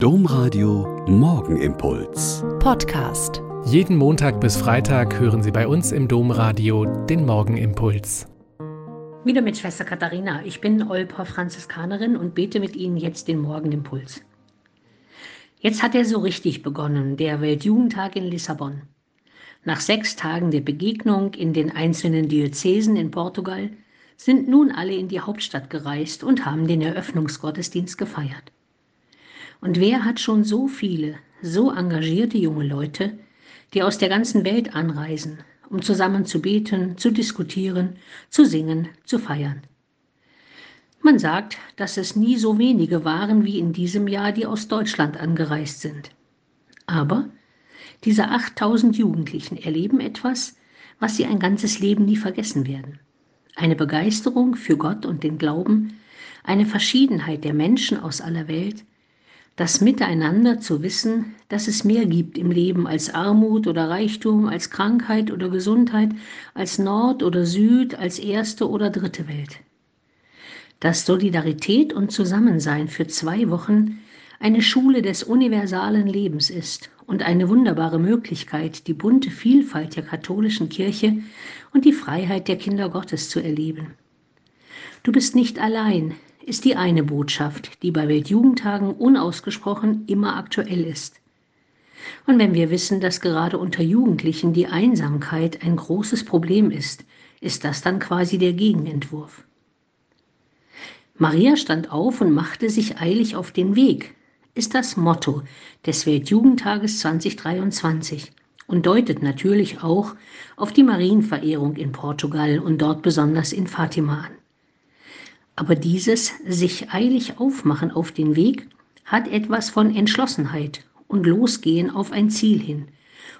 Domradio Morgenimpuls. Podcast. Jeden Montag bis Freitag hören Sie bei uns im Domradio den Morgenimpuls. Wieder mit Schwester Katharina. Ich bin Olper Franziskanerin und bete mit Ihnen jetzt den Morgenimpuls. Jetzt hat er so richtig begonnen, der Weltjugendtag in Lissabon. Nach sechs Tagen der Begegnung in den einzelnen Diözesen in Portugal sind nun alle in die Hauptstadt gereist und haben den Eröffnungsgottesdienst gefeiert. Und wer hat schon so viele, so engagierte junge Leute, die aus der ganzen Welt anreisen, um zusammen zu beten, zu diskutieren, zu singen, zu feiern? Man sagt, dass es nie so wenige waren wie in diesem Jahr, die aus Deutschland angereist sind. Aber diese 8000 Jugendlichen erleben etwas, was sie ein ganzes Leben nie vergessen werden. Eine Begeisterung für Gott und den Glauben, eine Verschiedenheit der Menschen aus aller Welt, das Miteinander zu wissen, dass es mehr gibt im Leben als Armut oder Reichtum, als Krankheit oder Gesundheit, als Nord oder Süd, als erste oder dritte Welt. Dass Solidarität und Zusammensein für zwei Wochen eine Schule des universalen Lebens ist und eine wunderbare Möglichkeit, die bunte Vielfalt der katholischen Kirche und die Freiheit der Kinder Gottes zu erleben. Du bist nicht allein, ist die eine Botschaft, die bei Weltjugendtagen unausgesprochen immer aktuell ist. Und wenn wir wissen, dass gerade unter Jugendlichen die Einsamkeit ein großes Problem ist, ist das dann quasi der Gegenentwurf. Maria stand auf und machte sich eilig auf den Weg, ist das Motto des Weltjugendtages 2023 und deutet natürlich auch auf die Marienverehrung in Portugal und dort besonders in Fatima an. Aber dieses sich eilig aufmachen auf den Weg hat etwas von Entschlossenheit und Losgehen auf ein Ziel hin,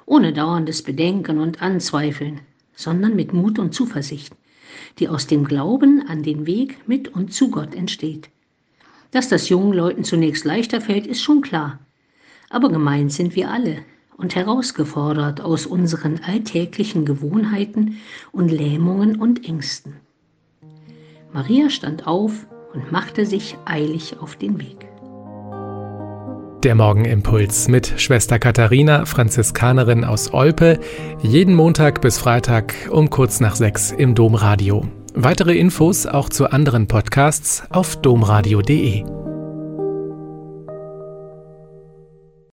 ohne dauerndes Bedenken und Anzweifeln, sondern mit Mut und Zuversicht, die aus dem Glauben an den Weg mit und zu Gott entsteht. Dass das jungen Leuten zunächst leichter fällt, ist schon klar. Aber gemeint sind wir alle und herausgefordert aus unseren alltäglichen Gewohnheiten und Lähmungen und Ängsten. Maria stand auf und machte sich eilig auf den Weg. Der Morgenimpuls mit Schwester Katharina, Franziskanerin aus Olpe, jeden Montag bis Freitag um kurz nach sechs im Domradio. Weitere Infos auch zu anderen Podcasts auf domradio.de.